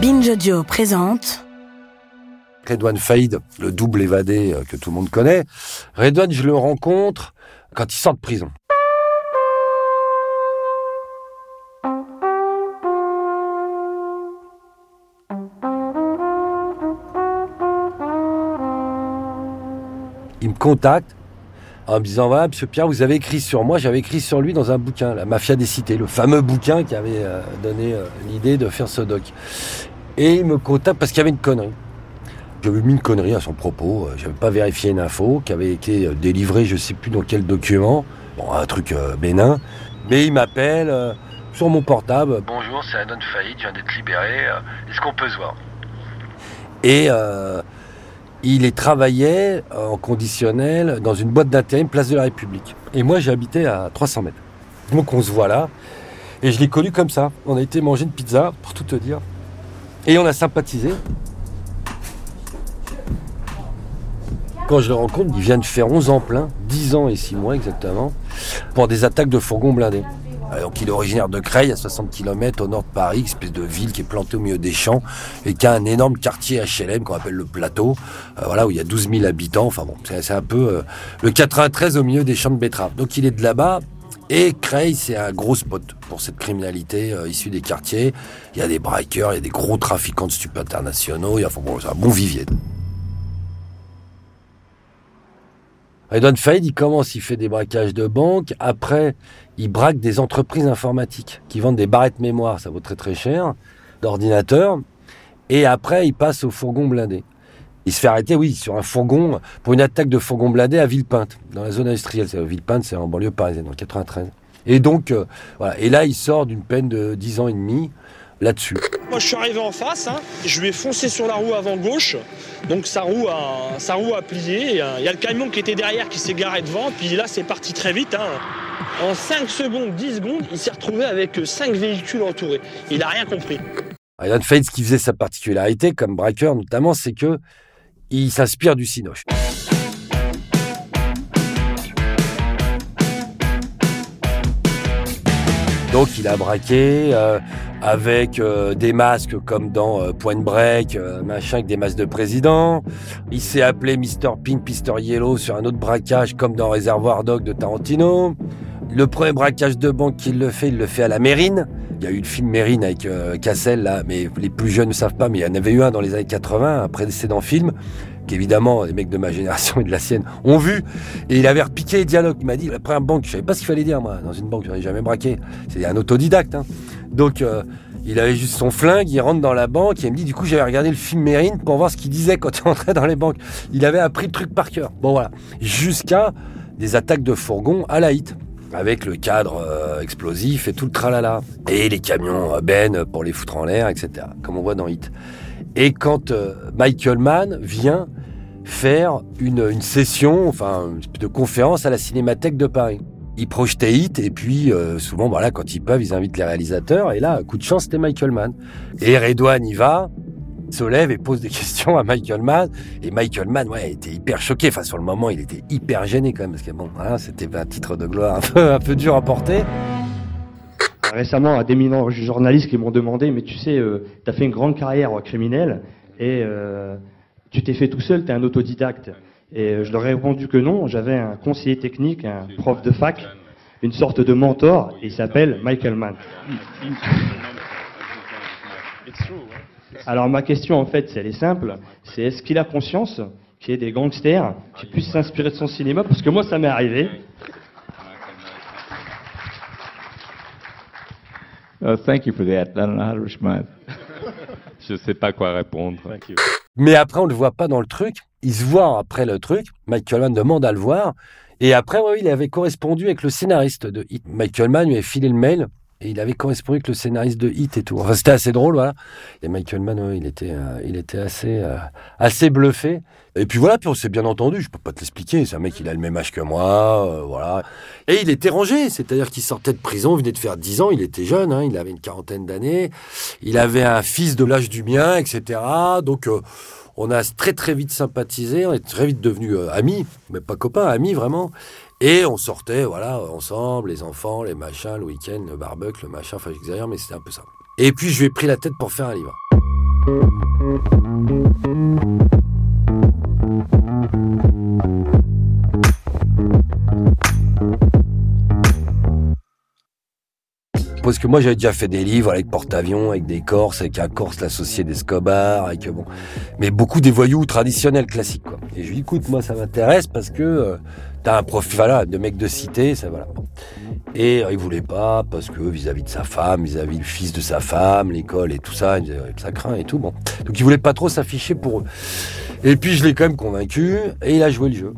Binge Audio présente Redouane Faïd, le double évadé euh, que tout le monde connaît. Redouane, je le rencontre quand il sort de prison. Il me contacte en me disant voilà monsieur Pierre vous avez écrit sur moi j'avais écri sur lui dans un bouquin la mafia des cités le fameux bouquin qui avait euh, donné euh, l'idée de faire ce doc et il me contacte parce qu'il y avait une connerie j'avais mis une connerie à son propos euh, j'avais pas vérifié une info qui avait été euh, délivrée je sais plus dans quel document bon un truc euh, bénin mais il m'appelle euh, sur mon portable Bonjour, c'est Anon Faïd, je viens d'être libéré. Est-ce qu'on peut se voir? Et euh, il est travaillait en conditionnel dans une boîte d'intérim place de la République. Et moi, j'habitais à 300 mètres. Donc on se voit là. Et je l'ai connu comme ça. On a été manger une pizza, pour tout te dire. Et on a sympathisé. Quand je le rencontre, il vient de faire 11 ans plein, 10 ans et 6 mois exactement, pour des attaques de fourgons blindés. Euh, Donc il est originaire de Creil, à 60 km au nord de Paris, espèce de ville qui est plantée au milieu des champs et qui a un énorme quartier HLM qu'on appelle le Plateau, euh, voilà où il y a 12 000 habitants. Enfin bon, c'est un peu euh, le 93 au milieu des champs de betteraves. Donc il est de là-bas. Et Creil, c'est un gros spot pour cette criminalité euh, issue des quartiers. Il y a des braqueurs, il y a des gros trafiquants de stupes internationaux. Il y a, bon, un bon vivier. Redouane Faïd, il commence, il fait des braquages de banques. Après, il braque des entreprises informatiques qui vendent des barrettes mémoire, ça vaut très très cher, d'ordinateurs. Et après, il passe au fourgon blindé. Il se fait arrêter, oui, sur un fourgon, pour une attaque de fourgon blindé à Villepinte, dans la zone industrielle. Villepinte, c'est en banlieue parisienne, le 93. Et donc, euh, voilà. Et là, il sort d'une peine de 10 ans et demi là-dessus. Moi, je suis arrivé en face, hein, je lui ai foncé sur la roue avant gauche, donc sa roue a, sa roue a plié. euh, Il y a le camion qui était derrière qui s'est garé devant, puis là, c'est parti très vite. hein. En 5 secondes, 10 secondes, il s'est retrouvé avec 5 véhicules entourés. Il n'a rien compris. Redouane Faïd, ce qui faisait sa particularité, comme braqueur notamment, c'est que il s'inspire du Cinoche. Donc il a braqué euh, avec euh, des masques comme dans euh, Point Break, euh, machin, avec des masques de président. Il s'est appelé Mr. Pink, Mr. Yellow sur un autre braquage comme dans Réservoir Dog de Tarantino. Le premier braquage de banque qu'il le fait, il le fait à la Mérine. Il y a eu le film Mérine avec euh, Cassel là, mais les plus jeunes ne savent pas, mais il y en avait eu un dans les années 80, un précédent film, qu'évidemment les mecs de ma génération et de la sienne ont vu. Et il avait repiqué les dialogues. Il m'a dit, la première banque, je savais pas ce qu'il fallait dire moi, dans une banque, je n'avais jamais braqué. C'est un autodidacte. hein. Donc euh, il avait juste son flingue, il rentre dans la banque et il me dit, du coup j'avais regardé le film Mérine pour voir ce qu'il disait quand il rentrait dans les banques. Il avait appris le truc par cœur. Bon voilà. Jusqu'à des attaques de fourgons à la hit avec le cadre euh, explosif et tout le tralala. Et les camions euh, Ben pour les foutre en l'air, etc. Comme on voit dans Hit. Et quand euh, Michael Mann vient faire une, une session, enfin, de conférence à la Cinémathèque de Paris. Ils projetaient Hit et puis souvent, voilà, quand ils peuvent, ils invitent les réalisateurs. Et là, coup de chance, c'était Michael Mann. Et Redouane y va, se lève et pose des questions à Michael Mann. Et Michael Mann, ouais, était hyper choqué. Enfin, sur le moment, il était hyper gêné quand même, parce que bon, voilà, c'était un titre de gloire un peu, un peu dur à porter. Récemment, à d'éminents journalistes qui m'ont demandé, mais tu sais, euh, tu as fait une grande carrière euh, criminelle et euh, tu t'es fait tout seul, tu es un autodidacte. Et euh, je leur ai répondu que non, j'avais un conseiller technique, un prof de fac, une sorte de mentor, et il s'appelle Michael Mann. Alors ma question en fait, c'est elle est simple, c'est est-ce qu'il a conscience qu'il y ait des gangsters qui puissent s'inspirer de son cinéma? Parce que moi ça m'est arrivé. Oh, thank you for that. I don't know how to respond. Je sais pas quoi répondre. Mais après, on le voit pas dans le truc. Il se voit après le truc. Michael Mann demande à le voir. Et après, ouais, il avait correspondu avec le scénariste de Hit. Michael Mann lui avait filé le mail et il avait correspondu avec le scénariste de Hit et tout. Enfin, c'était assez drôle, voilà. Et Michael Mann, il était, euh, il était assez, euh, assez bluffé. Et puis voilà, puis on s'est bien entendu, je peux pas te l'expliquer, c'est un mec, il a le même âge que moi, euh, voilà. Et il était rangé, c'est-à-dire qu'il sortait de prison, venait de faire 10 ans, il était jeune, hein, il avait une quarantaine d'années, il avait un fils de l'âge du mien, etc. Donc on a très très vite sympathisé, on est très vite devenus amis, mais pas copains, amis vraiment. Et on sortait, voilà, ensemble, les enfants, les machins, le week-end, le barbecue, le machin, enfin j'exagère, mais c'était un peu ça. Et puis je lui ai pris la tête pour faire un livre. Parce que moi j'avais déjà fait des livres avec porte-avions, avec des Corses, avec un Corse l'associé d'Escobar, avec bon, mais beaucoup des voyous traditionnels classiques quoi. Et je lui dis écoute moi ça m'intéresse parce que euh, t'as un profil voilà de mec de cité ça voilà. Et euh, il voulait pas parce que vis-à-vis de sa femme, vis-à-vis du fils de sa femme, l'école et tout ça, ça craint et tout bon. Donc il voulait pas trop s'afficher pour eux. Et puis je l'ai quand même convaincu et il a joué le jeu.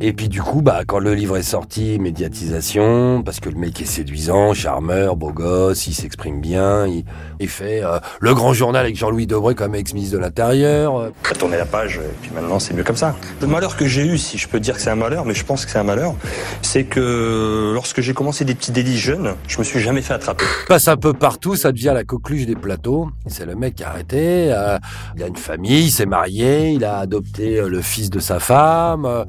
Et puis du coup, bah, quand le livre est sorti, médiatisation, parce que le mec est séduisant, charmeur, beau gosse, il s'exprime bien, il, il fait euh, le grand journal avec Jean-Louis Debré comme ex-ministre de l'Intérieur. euh. Tourné la page, et puis maintenant c'est mieux comme ça. Le malheur que j'ai eu, si je peux dire que c'est un malheur, mais je pense que c'est un malheur, c'est que lorsque j'ai commencé des petits délits jeunes, je me suis jamais fait attraper. Il passe un peu partout, ça devient la coqueluche des plateaux. C'est le mec qui a arrêté, euh, il a une famille, il s'est marié, il a adopté euh, le fils de sa femme, euh,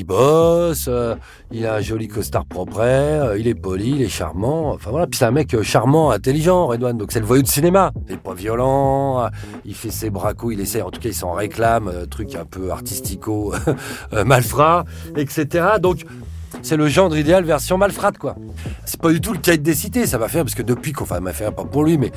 il bosse, euh, il a un joli costard propre, euh, il est poli, il est charmant. Enfin voilà, puis c'est un mec euh, charmant, intelligent, Redouane. Donc c'est le voyou de cinéma. Il est pas violent, il fait ses bracos, il essaie, en tout cas il s'en réclame, truc un peu artistico, malfrat, etc. Donc c'est le gendre idéal version malfrate, quoi. C'est pas du tout le cahier des cités, ça va faire, parce que depuis qu'on enfin, m'a fait pas pour lui, mais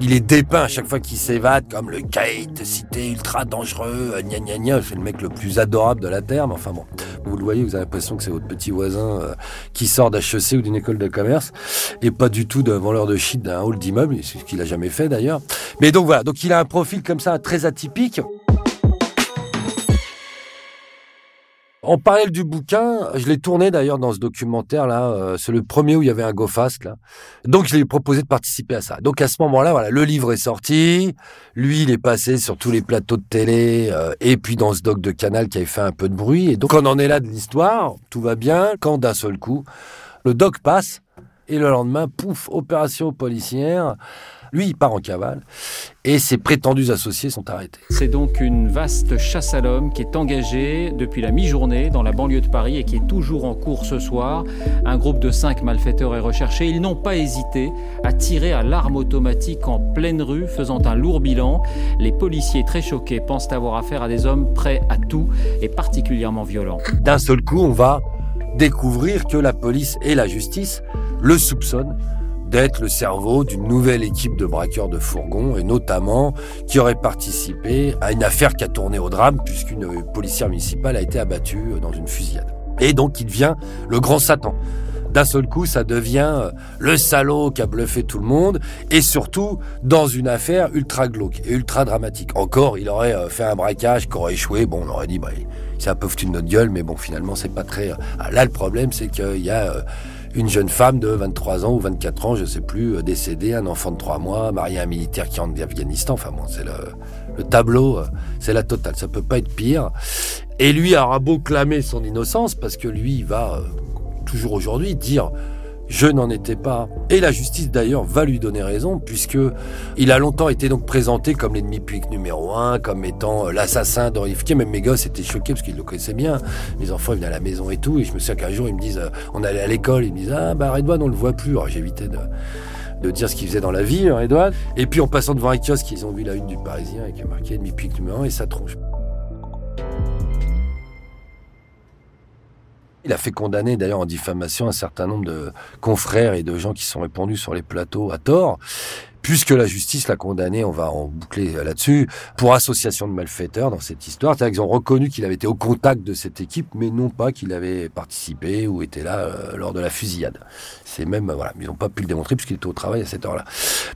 il est dépeint à chaque fois qu'il s'évade comme le de cité ultra dangereux, euh, gna gna gna, c'est le mec le plus adorable de la Terre, mais enfin bon, vous le voyez, vous avez l'impression que c'est votre petit voisin euh, qui sort d'HEC ou d'une école de commerce, et pas du tout d'un vendeur de shit d'un hall d'immeuble, ce qu'il a jamais fait d'ailleurs. Mais donc voilà, donc il a un profil comme ça très atypique. On parlait du bouquin, je l'ai tourné d'ailleurs dans ce documentaire là, euh, c'est le premier où il y avait un go fast là. Donc je lui ai proposé de participer à ça. Donc à ce moment-là, voilà, le livre est sorti, lui il est passé sur tous les plateaux de télé euh, et puis dans ce doc de Canal qui avait fait un peu de bruit et donc on en est là de l'histoire, tout va bien quand d'un seul coup le doc passe et le lendemain, pouf, opération policière. Lui, il part en cavale et ses prétendus associés sont arrêtés. C'est donc une vaste chasse à l'homme qui est engagée depuis la mi-journée dans la banlieue de Paris et qui est toujours en cours ce soir. Un groupe de cinq malfaiteurs est recherché. Ils n'ont pas hésité à tirer à l'arme automatique en pleine rue, faisant un lourd bilan. Les policiers, très choqués, pensent avoir affaire à des hommes prêts à tout et particulièrement violents. D'un seul coup, on va découvrir que la police et la justice le soupçonnent d'être le cerveau d'une nouvelle équipe de braqueurs de fourgons et notamment qui aurait participé à une affaire qui a tourné au drame puisqu'une policière municipale a été abattue dans une fusillade. Et donc il devient le grand Satan. D'un seul coup, ça devient euh, le salaud qui a bluffé tout le monde et surtout dans une affaire ultra glauque et ultra dramatique. Encore, il aurait euh, fait un braquage qui aurait échoué. Bon, on aurait dit, bah, il s'est un peu foutu de notre gueule, mais bon, finalement, c'est pas très. Ah, là, le problème, c'est qu'il y a euh, une jeune femme de 23 ans ou 24 ans, je sais plus, euh, décédée, un enfant de 3 mois, marié à un militaire qui rentre d'Afghanistan. Enfin bon, c'est le, le tableau, euh, c'est la totale. Ça peut pas être pire. Et lui aura beau clamer son innocence parce que lui, il va euh, toujours aujourd'hui dire je n'en étais pas. Et la justice d'ailleurs va lui donner raison puisque il a longtemps été donc présenté comme l'ennemi public numéro un, comme étant euh, l'assassin d'Henri Fouquier. Même mes gosses étaient choqués parce qu'ils le connaissaient bien. Mes enfants ils venaient à la maison et tout. Et je me souviens qu'un jour ils me disent, euh, on allait à l'école, ils me disent ah bah Redouane on le voit plus. Alors j'évitais de de dire ce qu'il faisait dans la vie, hein, Redouane. Et puis en passant devant un kiosque, ils ont vu la une du Parisien avec marqué ennemi public numéro un et sa tronche. Il a fait condamner d'ailleurs en diffamation un certain nombre de confrères et de gens qui sont répandus sur les plateaux à tort, puisque la justice l'a condamné, on va en boucler là-dessus, pour association de malfaiteurs dans cette histoire. C'est-à-dire qu'ils ont reconnu qu'il avait été au contact de cette équipe, mais non pas qu'il avait participé ou était là euh, lors de la fusillade. C'est même, voilà, ils n'ont pas pu le démontrer puisqu'il était au travail à cette heure-là.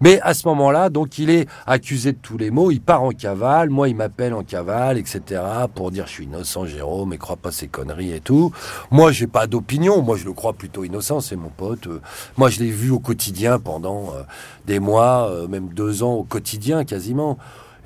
Mais à ce moment-là, donc il est accusé de tous les maux, il part en cavale, moi il m'appelle en cavale, etc., pour dire je suis innocent, Jérôme, mais crois pas ces conneries et tout. Moi, j'ai pas d'opinion, moi je le crois plutôt innocent, c'est mon pote. Euh, moi, je l'ai vu au quotidien pendant euh, des mois, euh, même deux ans au quotidien quasiment.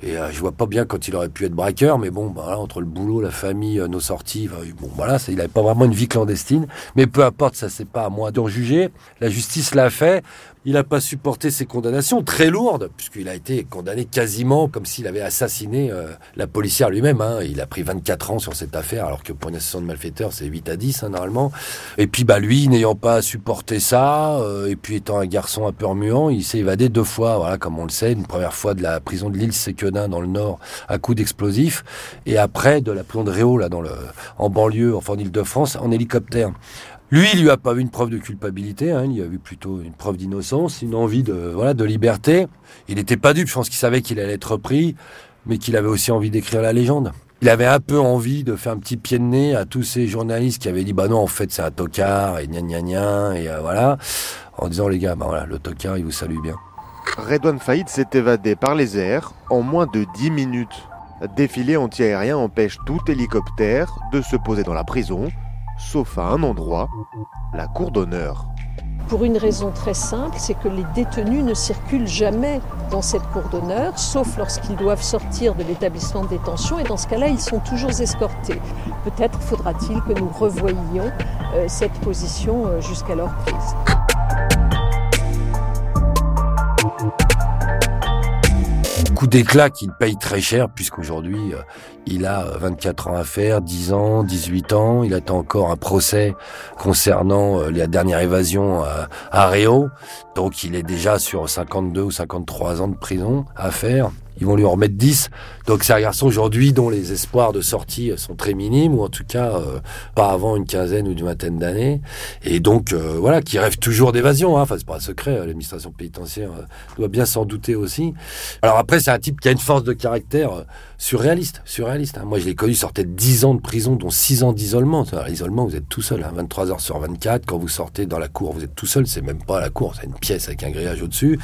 Et je vois pas bien quand il aurait pu être braqueur, mais bon, bah, entre le boulot, la famille, nos sorties, bon, voilà, il avait pas vraiment une vie clandestine. Mais peu importe, ça c'est pas à moi d'en juger. La justice l'a fait. Il n'a pas supporté ces condamnations très lourdes, puisqu'il a été condamné quasiment comme s'il avait assassiné euh, la policière lui-même. Hein. Il a pris 24 ans sur cette affaire, alors que pour une association de malfaiteurs, c'est 8 à 10 hein, normalement. Et puis bah lui, n'ayant pas supporté ça, euh, et puis étant un garçon un peu remuant, il s'est évadé deux fois, voilà, comme on le sait. Une première fois de la prison de l'île Séquedin dans le Nord à coup d'explosifs, et après de la prison de Réau, là, dans le, en banlieue, enfin en Ile-de-France, en hélicoptère. Lui, il lui a pas vu une preuve de culpabilité, hein, il a vu plutôt une preuve d'innocence, une envie de, voilà, de liberté. Il n'était pas dupe, je pense qu'il savait qu'il allait être pris, mais qu'il avait aussi envie d'écrire la légende. Il avait un peu envie de faire un petit pied de nez à tous ces journalistes qui avaient dit bah non en fait c'est un tocard et gna gna et euh, voilà en disant les gars bah voilà le tocard il vous salue bien. Redouane Faïd s'est évadé par les airs en moins de 10 minutes. Défilé antiaérien empêche tout hélicoptère de se poser dans la prison sauf à un endroit, la cour d'honneur. Pour une raison très simple, c'est que les détenus ne circulent jamais dans cette cour d'honneur, sauf lorsqu'ils doivent sortir de l'établissement de détention, et dans ce cas-là, ils sont toujours escortés. Peut-être faudra-t-il que nous revoyions euh, cette position euh, jusqu'alors prise. coup d'éclat qu'il paye très cher puisqu'aujourd'hui euh, il a 24 ans à faire, 10 ans, 18 ans, il attend encore un procès concernant euh, la dernière évasion à, Réau. Donc il est déjà sur 52 ou 53 ans de prison à faire ils vont lui en remettre 10. Donc c'est un garçon aujourd'hui dont les espoirs de sortie sont très minimes, ou en tout cas euh, pas avant une quinzaine ou une vingtaine d'années. Et donc euh, voilà, qui rêve toujours d'évasion. Hein. Enfin c'est pas un secret, hein. l'administration pénitentiaire euh, doit bien s'en douter aussi. Alors après c'est un type qui a une force de caractère surréaliste, surréaliste. Hein. Moi je l'ai connu, sortait de 10 ans de prison, dont 6 ans d'isolement. L'isolement vous êtes tout seul, 23 heures sur 24. Quand vous sortez dans la cour, vous êtes tout seul. C'est même pas la cour, c'est une pièce avec un grillage au-dessus.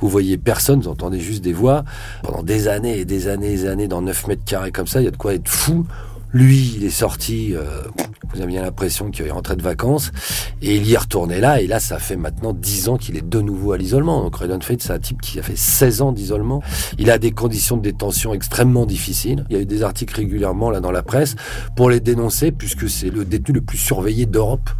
Vous voyez personne, vous entendez juste des voix pendant des années et des années et des années dans 9 mètres carrés comme ça, il y a de quoi être fou. Lui, il est sorti, euh, vous avez bien l'impression qu'il est rentré de vacances, et il y est retourné là, et là, ça fait maintenant 10 ans qu'il est de nouveau à l'isolement. Donc Redon Fate, c'est un type qui a fait 16 ans d'isolement. Il a des conditions de détention extrêmement difficiles. Il y a eu des articles régulièrement là dans la presse pour les dénoncer, puisque c'est le détenu le plus surveillé d'Europe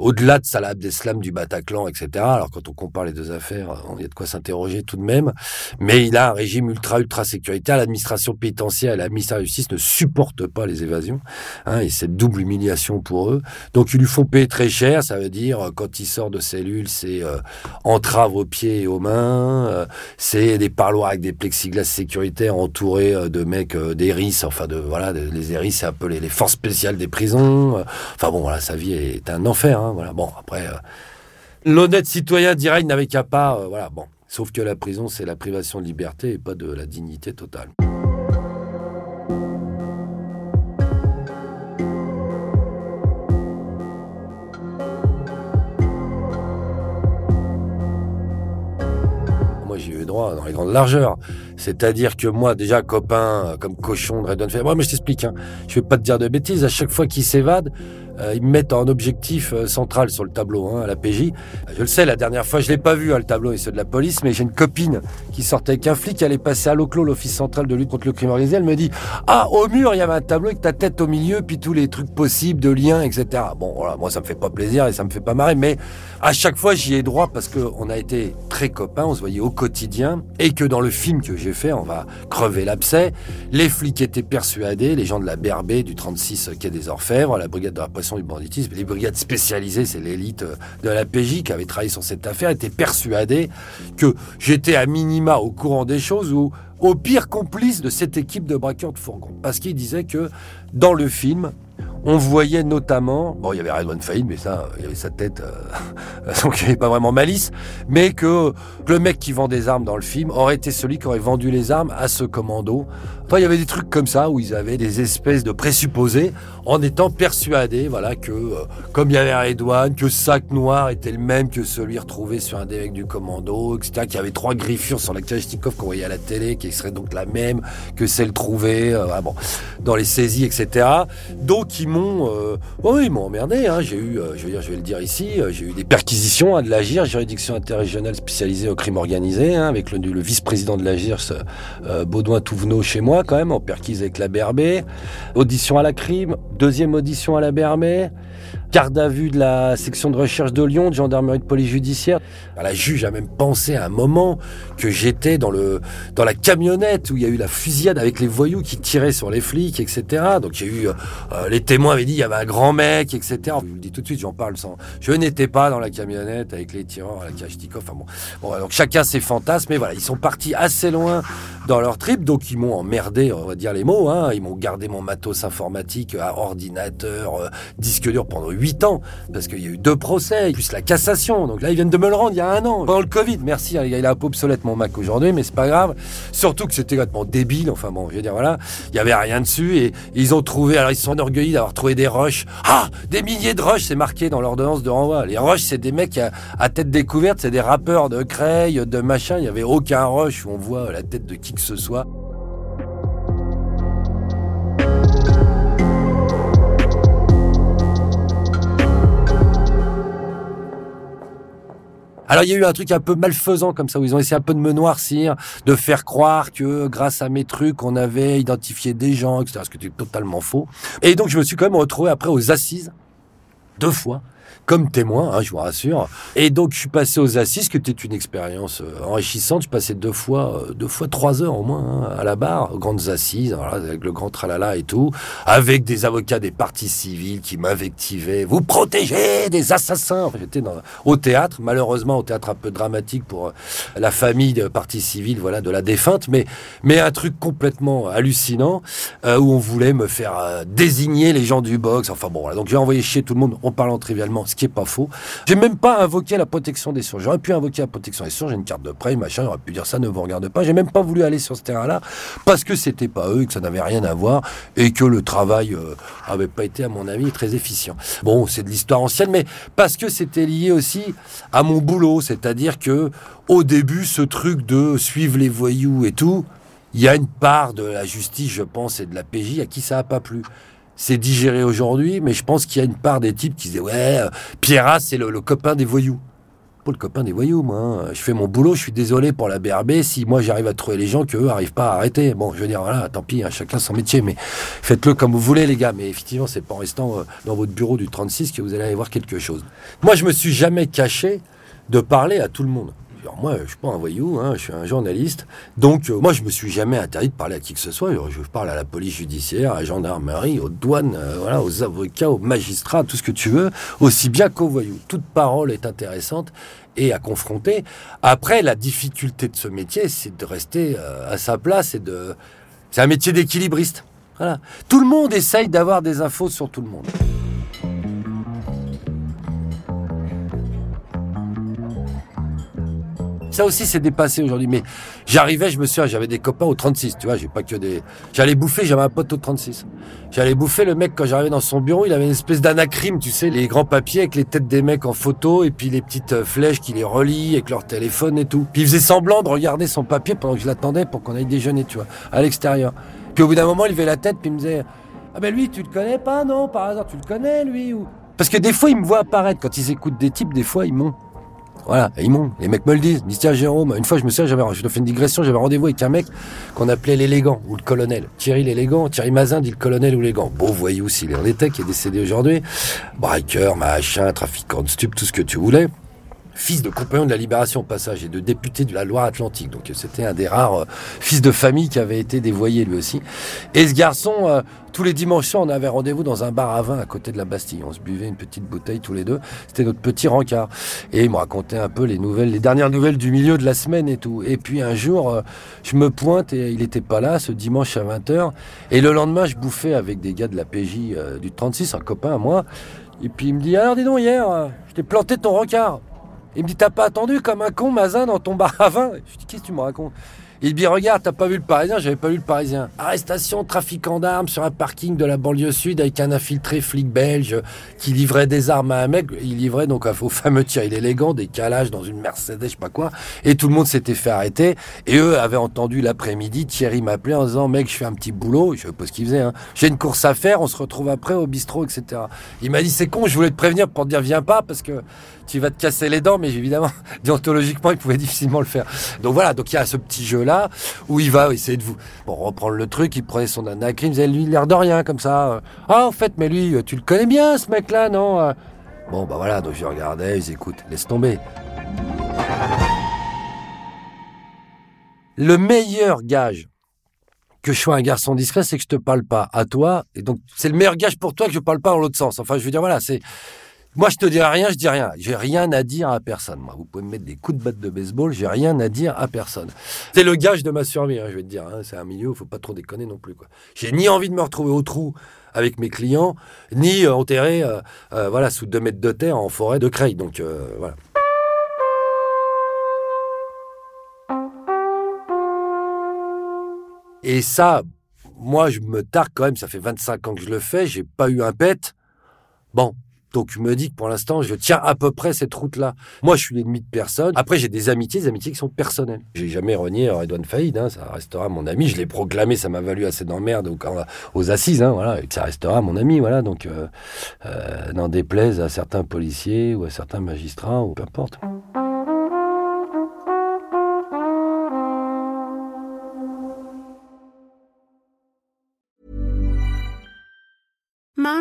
au-delà de Salah Abdeslam du Bataclan, etc. Alors quand on compare les deux affaires, il y a de quoi s'interroger tout de même. Mais il a un régime ultra ultra sécuritaire. L'administration pénitentiaire et la ministère de Justice ne supportent pas les évasions. Hein, et c'est double humiliation pour eux. Donc ils lui font payer très cher. Ça veut dire quand il sort de cellule, c'est euh, entrave aux pieds et aux mains. Euh, c'est des parloirs avec des plexiglas sécuritaires entourés euh, de mecs euh, des Enfin de voilà, les ERIS, c'est un peu les, forces spéciales des prisons. Enfin bon, voilà, sa vie est un enfer. Hein. Hein, voilà. Bon, après, euh, l'honnête citoyen dirait il n'avait qu'à pas. Euh, voilà, bon. Sauf que la prison, c'est la privation de liberté et pas de la dignité totale. Moi, j'ai eu droit dans les grandes largeurs. C'est-à-dire que moi, déjà, copain, euh, comme cochon de Redon fait, mais je t'explique, hein, je vais pas te dire de bêtises, à chaque fois qu'il s'évade, ils me mettent en objectif euh, central sur le tableau, hein, à la PJ. Je le sais, la dernière fois, je l'ai pas vu, hein, le tableau et ceux de la police, mais j'ai une copine qui sortait avec un flic, elle est passée à l'OCLO, l'Office central de lutte contre le crime organisé, elle me dit, ah, au mur, il y avait un tableau avec ta tête au milieu, puis tous les trucs possibles de liens, etc. Bon, moi, ça me fait pas plaisir et ça me fait pas marrer, mais à chaque fois, j'y ai droit parce qu'on a été très copains, on se voyait au quotidien, et que dans le film que j'ai fait, on va crever l'abcès, les flics étaient persuadés, les gens de la BRB, du 36 Quai des Orfèvres, la brigade de du banditisme, les brigades spécialisées, c'est l'élite de la PJ qui avait travaillé sur cette affaire, étaient persuadés que j'étais à minima au courant des choses ou au pire complice de cette équipe de braqueurs de fourgon. Parce qu'ils disaient que dans le film, on voyait notamment, bon, il y avait Redouane Faïd, mais ça, il avait sa tête, euh, donc il n'y avait pas vraiment malice, mais que le mec qui vend des armes dans le film aurait été celui qui aurait vendu les armes à ce commando. Enfin, il y avait des trucs comme ça où ils avaient des espèces de présupposés en étant persuadés, voilà, que euh, comme il y avait Redouane, que sac noir était le même que celui retrouvé sur un des mecs du commando, etc., qu'il y avait trois griffures sur la Kalachnikov qu'on voyait à la télé, qui serait donc la même que celle trouvée, euh, ah bon, dans les saisies, etc. Donc m'ont, ils m'ont emmerdé. Hein. J'ai eu, euh, je vais le dire ici, euh, j'ai eu des perquisitions hein, de l'AGIR, juridiction interrégionale spécialisée au crime organisé, hein, avec le, le vice-président de l'AGIR, euh, Baudouin Touvenot, chez moi quand même, en perquise avec la BRB. Audition à la crime, deuxième audition à la BRB garde à vue de la section de recherche de Lyon, de gendarmerie de police judiciaire. La juge a même pensé à un moment que j'étais dans le dans la camionnette où il y a eu la fusillade avec les voyous qui tiraient sur les flics, etc. Donc il y a eu euh, les témoins avaient dit il y avait un grand mec, etc. Je vous le dis tout de suite, j'en parle sans. Je n'étais pas dans la camionnette avec les tireurs à la Kalachnikov. Enfin bon, bon donc chacun ses fantasmes, mais voilà, ils sont partis assez loin dans leur trip, donc ils m'ont emmerdé, on va dire les mots. Hein. Ils m'ont gardé mon matos informatique, ordinateur, euh, disque dur pendant 8 ans, parce qu'il y a eu deux procès, plus la cassation. Donc là, ils viennent de me le rendre il y a un an, pendant le Covid. Merci, hein, il est un peu obsolète mon Mac aujourd'hui, mais c'est pas grave. Surtout que c'était complètement débile. Enfin bon, je veux dire, voilà, il y avait rien dessus et ils ont trouvé, alors ils se sont enorgueillis d'avoir trouvé des rushs. Ah, des milliers de rushs, c'est marqué dans l'ordonnance de renvoi. Les rushs, c'est des mecs à, à tête découverte, c'est des rappeurs de Creil, de machin. Il y avait aucun rush où on voit la tête de qui que ce soit. Alors il y a eu un truc un peu malfaisant comme ça, où ils ont essayé un peu de me noircir, de faire croire que grâce à mes trucs, on avait identifié des gens, etc. Ce qui était totalement faux. Et donc je me suis quand même retrouvé après aux assises, deux fois, comme témoin, hein, je vous rassure. Et donc, je suis passé aux assises, qui était une expérience euh, enrichissante. Je passais deux fois, euh, deux fois trois heures au moins hein, à la barre, aux grandes assises, avec le grand tralala et tout, avec des avocats des partis civils qui m'invectivaient. Vous protégez des assassins. Enfin, J'étais au théâtre, malheureusement au théâtre un peu dramatique pour euh, la famille de partis civils, voilà, de la défunte, mais mais un truc complètement hallucinant où on voulait me faire désigner les gens du box. Enfin bon, voilà. donc j'ai envoyé chier tout le monde en parlant trivialement, ce qui est pas faux. J'ai même pas invoqué la protection des sources. J'aurais pu invoquer la protection des sources. J'ai une carte de prêt, machin. J'aurais pu dire ça ne vous regarde pas. J'ai même pas voulu aller sur ce terrain-là parce que c'était pas eux, que ça n'avait rien à voir et que le travail euh, avait pas été, à mon avis, très efficient. Bon, c'est de l'histoire ancienne, mais parce que c'était lié aussi à mon boulot, c'est-à-dire que au début, ce truc de suivre les voyous et tout, il y a une part de la justice, je pense, et de la PJ à qui ça a pas plu. C'est digéré aujourd'hui, mais je pense qu'il y a une part des types qui disaient Ouais, euh, Pierrat, c'est le, copain des voyous. Pas le copain des voyous, moi. hein. Je fais mon boulot, je suis désolé pour la BRB si moi j'arrive à trouver les gens qu'eux n'arrivent pas à arrêter. Bon, je veux dire, voilà, tant pis, hein, chacun son métier, mais faites-le comme vous voulez, les gars. Mais effectivement, c'est pas en restant euh, dans votre bureau du 36 que vous allez aller voir quelque chose. Moi, je me suis jamais caché de parler à tout le monde. Alors moi, je suis pas un voyou, hein, je suis un journaliste. Donc, euh, moi, je me suis jamais interdit de parler à qui que ce soit. Je parle à la police judiciaire, à la gendarmerie, aux douanes, euh, voilà, aux avocats, aux magistrats, tout ce que tu veux, aussi bien qu'aux voyous. Toute parole est intéressante et à confronter. Après, la difficulté de ce métier, c'est de rester euh, à sa place et de. C'est un métier d'équilibriste. Voilà. Tout le monde essaye d'avoir des infos sur tout le monde. Ça aussi, c'est dépassé aujourd'hui. Mais j'arrivais, je me souviens, j'avais des copains au 36, tu vois, j'ai pas que des. J'allais bouffer, j'avais un pote au 36. J'allais bouffer, le mec, quand j'arrivais dans son bureau, il avait une espèce d'anacrime, tu sais, les grands papiers avec les têtes des mecs en photo et puis les petites euh, flèches qui les relient avec leur téléphone et tout. Puis il faisait semblant de regarder son papier pendant que je l'attendais pour qu'on aille déjeuner, tu vois, à l'extérieur. Puis au bout d'un moment, il levait la tête, puis il me disait Ah ben lui, tu le connais pas, non Par hasard, tu le connais, lui ou... Parce que des fois, ils me voient apparaître. Quand ils écoutent des types, des fois, ils m'ont. Voilà, et ils m'ont. Les mecs me le disent. Ils disent, tiens, Jérôme, une fois, je me souviens, j'avais, je fais une digression, j'avais rendez-vous avec un mec qu'on appelait l'élégant, ou le colonel. Thierry l'élégant, Thierry Mazin dit le colonel ou l'élégant. Beau voyou s'il en était, qui est décédé aujourd'hui. Braqueur, machin, trafiquant de stupes, tout ce que tu voulais. Fils de compagnon de la Libération au passage et de député de la Loire-Atlantique. Donc c'était un des rares euh, fils de famille qui avait été dévoyé lui aussi. Et ce garçon, euh, tous les dimanches on avait rendez-vous dans un bar à vin à côté de la Bastille. On se buvait une petite bouteille tous les deux. C'était notre petit rencard. Et il me racontait un peu les nouvelles, les dernières nouvelles du milieu de la semaine et tout. Et puis un jour, euh, je me pointe et il était pas là ce dimanche à 20h. Et le lendemain, je bouffais avec des gars de la PJ du 36, un copain à moi. Et puis il me dit, alors dis donc hier, je t'ai planté ton rencard. Il me dit, t'as pas attendu comme un con, Mazin, dans ton bar à vin? Je dis, qu'est-ce que tu me racontes? Il dit regarde, t'as pas vu le Parisien? J'avais pas vu le Parisien. Arrestation, trafiquant d'armes sur un parking de la banlieue sud avec un infiltré flic belge qui livrait des armes à un mec. Il livrait donc au fameux tir élégant des calages dans une Mercedes, je sais pas quoi. Et tout le monde s'était fait arrêter. Et eux avaient entendu l'après-midi. Thierry m'appelait en disant mec, je fais un petit boulot. Je sais pas ce qu'il faisait. Hein. J'ai une course à faire. On se retrouve après au bistrot, etc. Il m'a dit c'est con. Je voulais te prévenir pour te dire viens pas parce que tu vas te casser les dents, mais évidemment, déontologiquement, il pouvait difficilement le faire. Donc voilà, donc il y a ce petit jeu-là où il va essayer de vous bon, reprendre le truc, il prenait son anacrim, faisait lui l'air de rien comme ça. Ah, en fait, mais lui, tu le connais bien, ce mec-là, non Bon, bah voilà, donc je regardais, ils écoutent, laisse tomber. Le meilleur gage que je sois un garçon discret, c'est que je te parle pas à toi. Et donc, c'est le meilleur gage pour toi que je parle pas en l'autre sens. Enfin, je veux dire, voilà, c'est, moi, je te dis rien, je dis rien. J'ai rien à dire à personne. Moi, vous pouvez me mettre des coups de batte de baseball, j'ai rien à dire à personne. C'est le gage de ma survie, hein, je vais te dire. Hein. C'est un milieu, il faut pas trop déconner non plus. J'ai ni envie de me retrouver au trou avec mes clients, ni euh, enterré, euh, euh, voilà, sous deux mètres de terre en forêt de Creil. Donc voilà. Et ça, moi, je me targue quand même. Ça fait 25 ans que je le fais. J'ai pas eu un pet. Bon, donc je me dis que pour l'instant, je tiens à peu près cette route-là. Moi, je suis l'ennemi de personne. Après, j'ai des amitiés, des amitiés qui sont personnelles. J'ai jamais renié Redouane Faïd, hein, ça restera mon ami. Je l'ai proclamé, ça m'a valu assez d'emmerde aux assises, hein, voilà, et ça restera mon ami, voilà. Donc, euh, euh, n'en déplaise à certains policiers ou à certains magistrats ou peu importe.